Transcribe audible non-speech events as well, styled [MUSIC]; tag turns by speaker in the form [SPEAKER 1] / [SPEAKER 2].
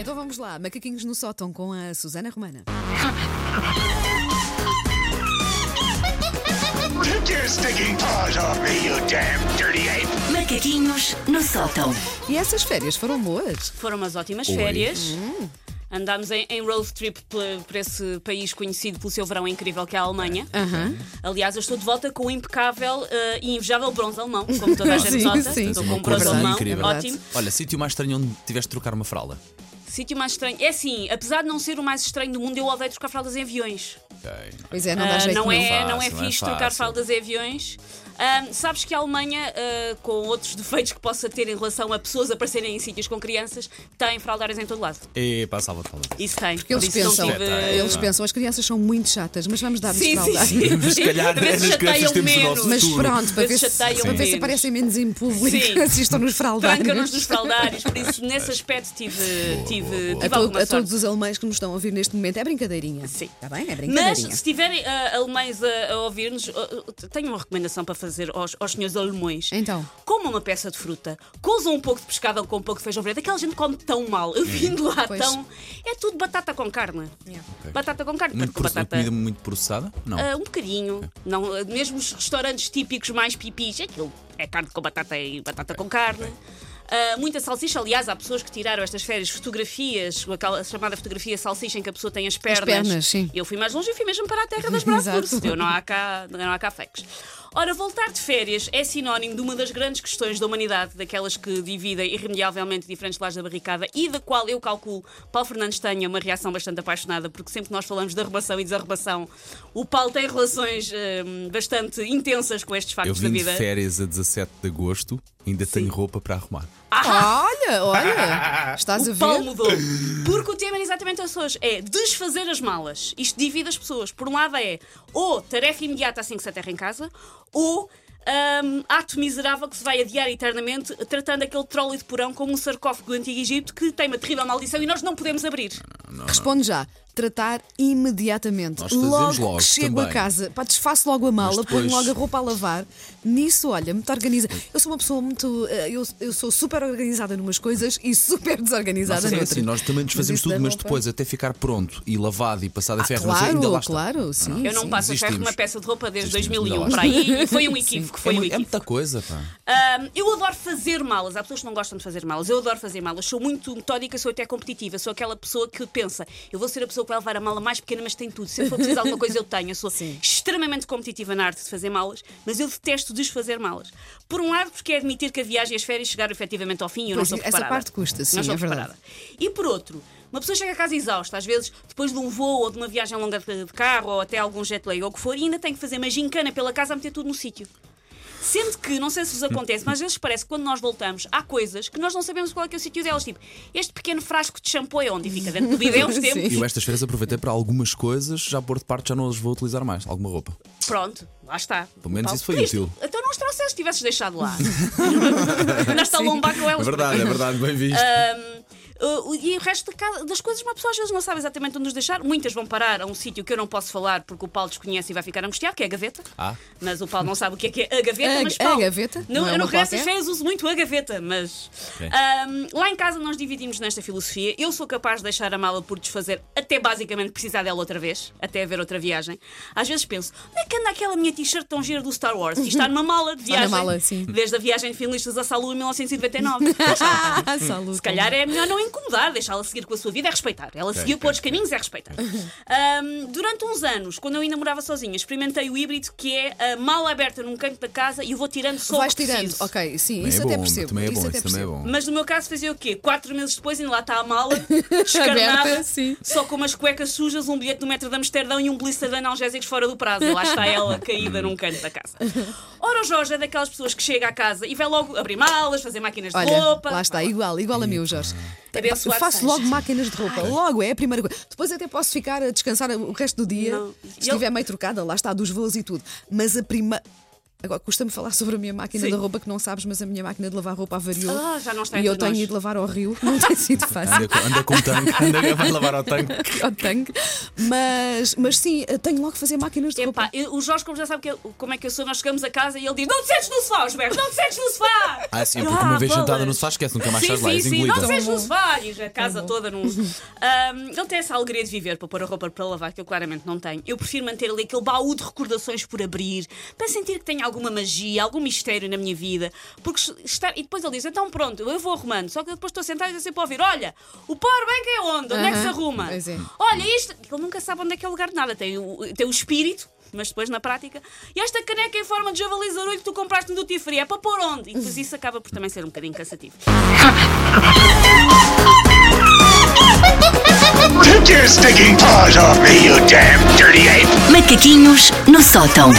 [SPEAKER 1] Então vamos lá, macaquinhos no sótão com a Susana Romana.
[SPEAKER 2] Take your stinking paws off me, you damn dirty ape!
[SPEAKER 3] Macaquinhos no sótão.
[SPEAKER 1] E essas férias foram boas?
[SPEAKER 4] Foram umas ótimas férias. Andámos em, em road trip por, por esse país conhecido pelo seu verão incrível que é a Alemanha. Aliás, eu estou de volta com o impecável eh, e invejável bronze alemão, como toda a [LAUGHS] gente
[SPEAKER 1] Sim,
[SPEAKER 4] nota.
[SPEAKER 1] sim.
[SPEAKER 4] Estou
[SPEAKER 1] Sim,
[SPEAKER 4] com um
[SPEAKER 1] uma
[SPEAKER 4] bronze alemão,
[SPEAKER 5] incrível.
[SPEAKER 4] ótimo.
[SPEAKER 5] Olha, sítio mais estranho onde tiveste de trocar uma fralda.
[SPEAKER 4] Sítio mais estranho. É assim, apesar de não ser o mais estranho do mundo, eu odeio trocar fraldas em aviões.
[SPEAKER 5] Ok.
[SPEAKER 1] Pois é, não dá
[SPEAKER 4] Ah,
[SPEAKER 1] jeito
[SPEAKER 4] não, é,
[SPEAKER 5] Não é
[SPEAKER 4] não é
[SPEAKER 5] fácil, não é
[SPEAKER 4] fixe trocar
[SPEAKER 5] fácil.
[SPEAKER 4] fraldas em aviões. Ah, sabes que a Alemanha, ah, com outros [LAUGHS] defeitos que possa ter em relação a pessoas aparecerem em sítios com crianças, tem fraldários em todo lado.
[SPEAKER 5] E passava de fralda.
[SPEAKER 4] Isso tem.
[SPEAKER 1] Porque eles pensam,
[SPEAKER 4] tive...
[SPEAKER 1] eles pensam, as crianças são muito chatas, mas vamos dar-lhes
[SPEAKER 4] Sim, sim, sim. [LAUGHS]
[SPEAKER 5] Mas se calhar
[SPEAKER 4] Às vezes
[SPEAKER 5] nas crianças
[SPEAKER 4] chateiam
[SPEAKER 5] temos o
[SPEAKER 4] menos.
[SPEAKER 5] nosso
[SPEAKER 1] Mas pronto, para ver, se,
[SPEAKER 4] chateiam
[SPEAKER 1] para ver se aparecem menos em público,
[SPEAKER 4] Sim. [LAUGHS]
[SPEAKER 1] assistam nos fraldários.
[SPEAKER 4] Tranca-nos dos fraldários, por isso nesse aspecto tive, tive, tive
[SPEAKER 1] A, to-
[SPEAKER 4] alguma
[SPEAKER 1] a
[SPEAKER 4] sorte.
[SPEAKER 1] todos os alemães que nos estão a ouvir neste momento, é brincadeirinha.
[SPEAKER 4] Sim.
[SPEAKER 1] Está bem? É
[SPEAKER 4] Mas
[SPEAKER 1] brincadeirinha.
[SPEAKER 4] se tiverem ah, alemães a, a ouvir-nos, ah, ah, tenho uma recomendação para fazer aos, aos senhores alemães.
[SPEAKER 1] Então.
[SPEAKER 4] Comam uma peça de fruta, cozam um pouco de pescado com um pouco de feijão verde. Aquela gente come tão mal. Eu vim de lá
[SPEAKER 1] Pois.
[SPEAKER 4] tão. É tudo batata com carne. Batata com carne.
[SPEAKER 5] Muito
[SPEAKER 4] com batata.
[SPEAKER 5] comida muito processada? Não.
[SPEAKER 4] Ah, um bocadinho. Não, mesmo os restaurantes típicos mais pipis, aquilo é carne com batata e batata com carne. Ah, muita salsicha, aliás, há pessoas que tiraram estas férias fotografias, aquela chamada fotografia salsicha em que a pessoa tem as pernas.
[SPEAKER 1] pernas, sim.
[SPEAKER 4] Eu fui mais longe e fui mesmo para a terra das. [LAUGHS] Eu não há cá, não há cá fakes. Ora, voltar de férias é sinónimo de uma das grandes questões da humanidade, daquelas que dividem irremediavelmente diferentes lados da barricada e da qual eu calculo Paulo Fernandes tenha uma reação bastante apaixonada, porque sempre que nós falamos de arrumação e desarrumação, o Paulo tem relações hum, bastante intensas com estes
[SPEAKER 5] Eu
[SPEAKER 4] factos da
[SPEAKER 5] vim de
[SPEAKER 4] vida.
[SPEAKER 5] férias a 17 de agosto, ainda tenho roupa para arrumar.
[SPEAKER 1] Olha, olha, estás a
[SPEAKER 4] O Paulo
[SPEAKER 1] ver?
[SPEAKER 4] mudou. Porque o tema é exatamente esse hoje: é desfazer as malas. Isto divide as pessoas. Por um lado é ou tarefa imediata assim que se aterra em casa, ou hum, ato miserável que se vai adiar eternamente, tratando aquele trolley de porão como um sarcófago do Antigo Egito que tem uma terrível maldição e nós não podemos abrir.
[SPEAKER 1] Responde já. Tratar imediatamente.
[SPEAKER 5] Nós
[SPEAKER 1] logo,
[SPEAKER 5] logo
[SPEAKER 1] que chego
[SPEAKER 5] também.
[SPEAKER 1] a casa, pá, desfaço logo a mala,
[SPEAKER 5] depois-
[SPEAKER 1] ponho logo a roupa a lavar. Nisso, olha, muito organiza. Eu sou uma pessoa muito. eh, Eu, eu sou super organizada numas coisas e super desorganizada
[SPEAKER 5] é
[SPEAKER 1] noutras.
[SPEAKER 5] assim, nós também desfazemos tudo, mas depois até ficar pronto e lavado e passado a
[SPEAKER 1] Ah,
[SPEAKER 5] ferro, não sei, ainda lá
[SPEAKER 1] claro,
[SPEAKER 5] está.
[SPEAKER 1] claro, sim.
[SPEAKER 4] Eu não
[SPEAKER 1] sim.
[SPEAKER 4] passo a ferro numa peça de roupa desde
[SPEAKER 5] Desistimos,
[SPEAKER 4] 2001
[SPEAKER 5] ainda
[SPEAKER 4] para aí e foi um equívoco. [LAUGHS]
[SPEAKER 5] É,
[SPEAKER 4] Foi um
[SPEAKER 5] mu- é muita coisa, pá.
[SPEAKER 4] Eu adoro fazer malas. Há pessoas que não gostam de fazer malas. Eu adoro fazer malas. Sou muito metódica, sou até competitiva. Sou aquela pessoa que pensa, eu vou ser a pessoa que vai levar a mala mais pequena, mas tem tudo. Se eu for precisar de alguma coisa, eu tenho. Eu sou extremamente competitiva na arte de fazer malas, mas eu detesto desfazer malas. Por um lado, porque é admitir que a viagem e as férias chegaram efetivamente ao fim e eu não
[SPEAKER 1] essa
[SPEAKER 4] preparada.
[SPEAKER 1] parte custa, sim,
[SPEAKER 4] não estou
[SPEAKER 1] é verdade.
[SPEAKER 4] preparada. E por outro, uma pessoa chega a casa exausta, às vezes depois de um voo ou de uma viagem longa de de carro ou até algum jet lag ou o que for, e ainda tem que fazer uma gincana pela casa a meter tudo no sítio. Sendo que, não sei se vos acontece, mas às vezes parece que quando nós voltamos, há coisas que nós não sabemos qual é, que é o sítio delas. Tipo, este pequeno frasco de shampoo é onde? Fica dentro do bidé uns [LAUGHS] tempos.
[SPEAKER 5] E eu estas férias aproveitei para algumas coisas, já pôr de parte, já não as vou utilizar mais. Alguma roupa.
[SPEAKER 4] Pronto, lá está.
[SPEAKER 5] Pelo menos
[SPEAKER 4] Paulo,
[SPEAKER 5] isso foi
[SPEAKER 4] triste.
[SPEAKER 5] útil.
[SPEAKER 4] Então não os trouxeste, tivesses deixado lá. [LAUGHS] Andaste a lombar com elas.
[SPEAKER 5] É verdade, é verdade, bem visto.
[SPEAKER 4] Ahm, uh, e o resto da casa- das coisas, uma pessoa às vezes não sabe exatamente onde nos deixar. Muitas vão parar a um sítio que eu não posso falar porque o Paulo desconhece e vai ficar angustiado, que é a gaveta.
[SPEAKER 5] Ah.
[SPEAKER 4] Mas o Paulo não sabe o que é que é a gaveta.
[SPEAKER 1] A-
[SPEAKER 4] mas
[SPEAKER 1] a
[SPEAKER 4] Paulo,
[SPEAKER 1] gaveta?
[SPEAKER 4] Não,
[SPEAKER 1] Não é
[SPEAKER 4] eu resto das
[SPEAKER 1] qualquer?
[SPEAKER 4] férias uso muito a gaveta, mas. Ahm, lá em casa nós dividimos nesta filosofia. Eu sou capaz de deixar a mala por desfazer até basicamente precisar dela outra vez, até haver outra viagem. Às vezes penso, onde é que anda aquela minha t-shirt tão gira do Star Wars? E está numa mala de [LAUGHS] viagem.
[SPEAKER 1] mala, sim.
[SPEAKER 4] Desde a viagem de finalistas a Salu em 1999.
[SPEAKER 1] Ah, saúde.
[SPEAKER 4] Se calhar é melhor não incomodar, deixá-la seguir com a sua vida, é respeitar. Ela seguiu por outros caminhos, é respeitar. Ahm, durante uns anos, quando eu ainda morava sozinha, experimentei o híbrido que é a mala aberta num canto da casa e eu vou tirando só
[SPEAKER 1] Vais
[SPEAKER 4] o que
[SPEAKER 1] tirando,
[SPEAKER 4] preciso.
[SPEAKER 1] ok, sim,
[SPEAKER 5] Também
[SPEAKER 1] isso
[SPEAKER 5] é
[SPEAKER 1] até
[SPEAKER 5] bom,
[SPEAKER 1] percebo.
[SPEAKER 5] também é
[SPEAKER 1] isso
[SPEAKER 5] bom,
[SPEAKER 1] até
[SPEAKER 5] isso também é
[SPEAKER 1] percebo.
[SPEAKER 5] bom.
[SPEAKER 4] Mas no meu caso fazia o quê? Quatro meses depois ainda lá está a mala, [LAUGHS] descarnada,
[SPEAKER 1] Aberta, sim.
[SPEAKER 4] só com umas cuecas sujas, um bilhete do metro de Amsterdão e um blister de analgésicos fora do prazo. Lá está ela [LAUGHS] caída num canto da casa. Ora, o Jorge é daquelas pessoas que chega à casa e vai logo abrir malas, fazer máquinas de
[SPEAKER 1] Olha,
[SPEAKER 4] roupa.
[SPEAKER 1] lá está, igual, igual a mim, Jorge. Eu faço
[SPEAKER 4] seja.
[SPEAKER 1] logo máquinas de roupa, logo, é a primeira coisa. Depois até posso ficar a descansar o resto do dia,
[SPEAKER 4] Não.
[SPEAKER 1] se estiver meio trocada, lá está, dos voos e tudo. Mas a prima. Agora, custa-me falar sobre a minha máquina
[SPEAKER 4] Sim.
[SPEAKER 1] de roupa que não sabes, mas a minha máquina de lavar roupa avariou.
[SPEAKER 4] Ah, já não está
[SPEAKER 1] E eu tenho
[SPEAKER 4] nós.
[SPEAKER 1] ido lavar ao rio, não tem sido fácil.
[SPEAKER 5] Anda, com- anda com o tanque, anda, vai lavar ao tanque. [LAUGHS]
[SPEAKER 1] ao tanque. Mas, mas sim, tenho logo que fazer máquinas de roupa.
[SPEAKER 4] Eu- o Jorge, como já sabe que eu- como é que eu sou, nós chegamos a casa e ele diz: Não te sentes no sofá, Osberto, não te sentes no sofá!
[SPEAKER 5] Ah, sim, porque uma vez
[SPEAKER 4] bolas.
[SPEAKER 5] sentada no sofá esquece, nunca mais
[SPEAKER 4] Sim,
[SPEAKER 5] estás lá,
[SPEAKER 4] sim,
[SPEAKER 5] és
[SPEAKER 4] sim,
[SPEAKER 5] engolida.
[SPEAKER 4] não te sentes no
[SPEAKER 1] bom.
[SPEAKER 4] sofá e a casa toda num. Ahm, ele tem essa alegria de viver para pôr a roupa para lavar, que eu claramente não tenho. Eu prefiro manter ali aquele baú de recordações por abrir, para sentir que tenho alguma magia, algum mistério na minha vida. Porque está... E depois ele diz: Então pronto, eu vou arrumando. Só que eu depois estou sentada e estou sempre a ouvir: Olha, o powerbank é onde? Onde é que se arruma?
[SPEAKER 1] pois é.
[SPEAKER 4] Olha, isto. Ele nunca sabe onde é que é o lugar de nada. Tem o, tem o espírito. Mas depois na prática, e esta caneca em forma de javali zarulho que tu compraste no Duty Free é para pôr onde? E depois isso acaba por também ser um bocadinho cansativo.
[SPEAKER 3] Macaquinhos no sótão.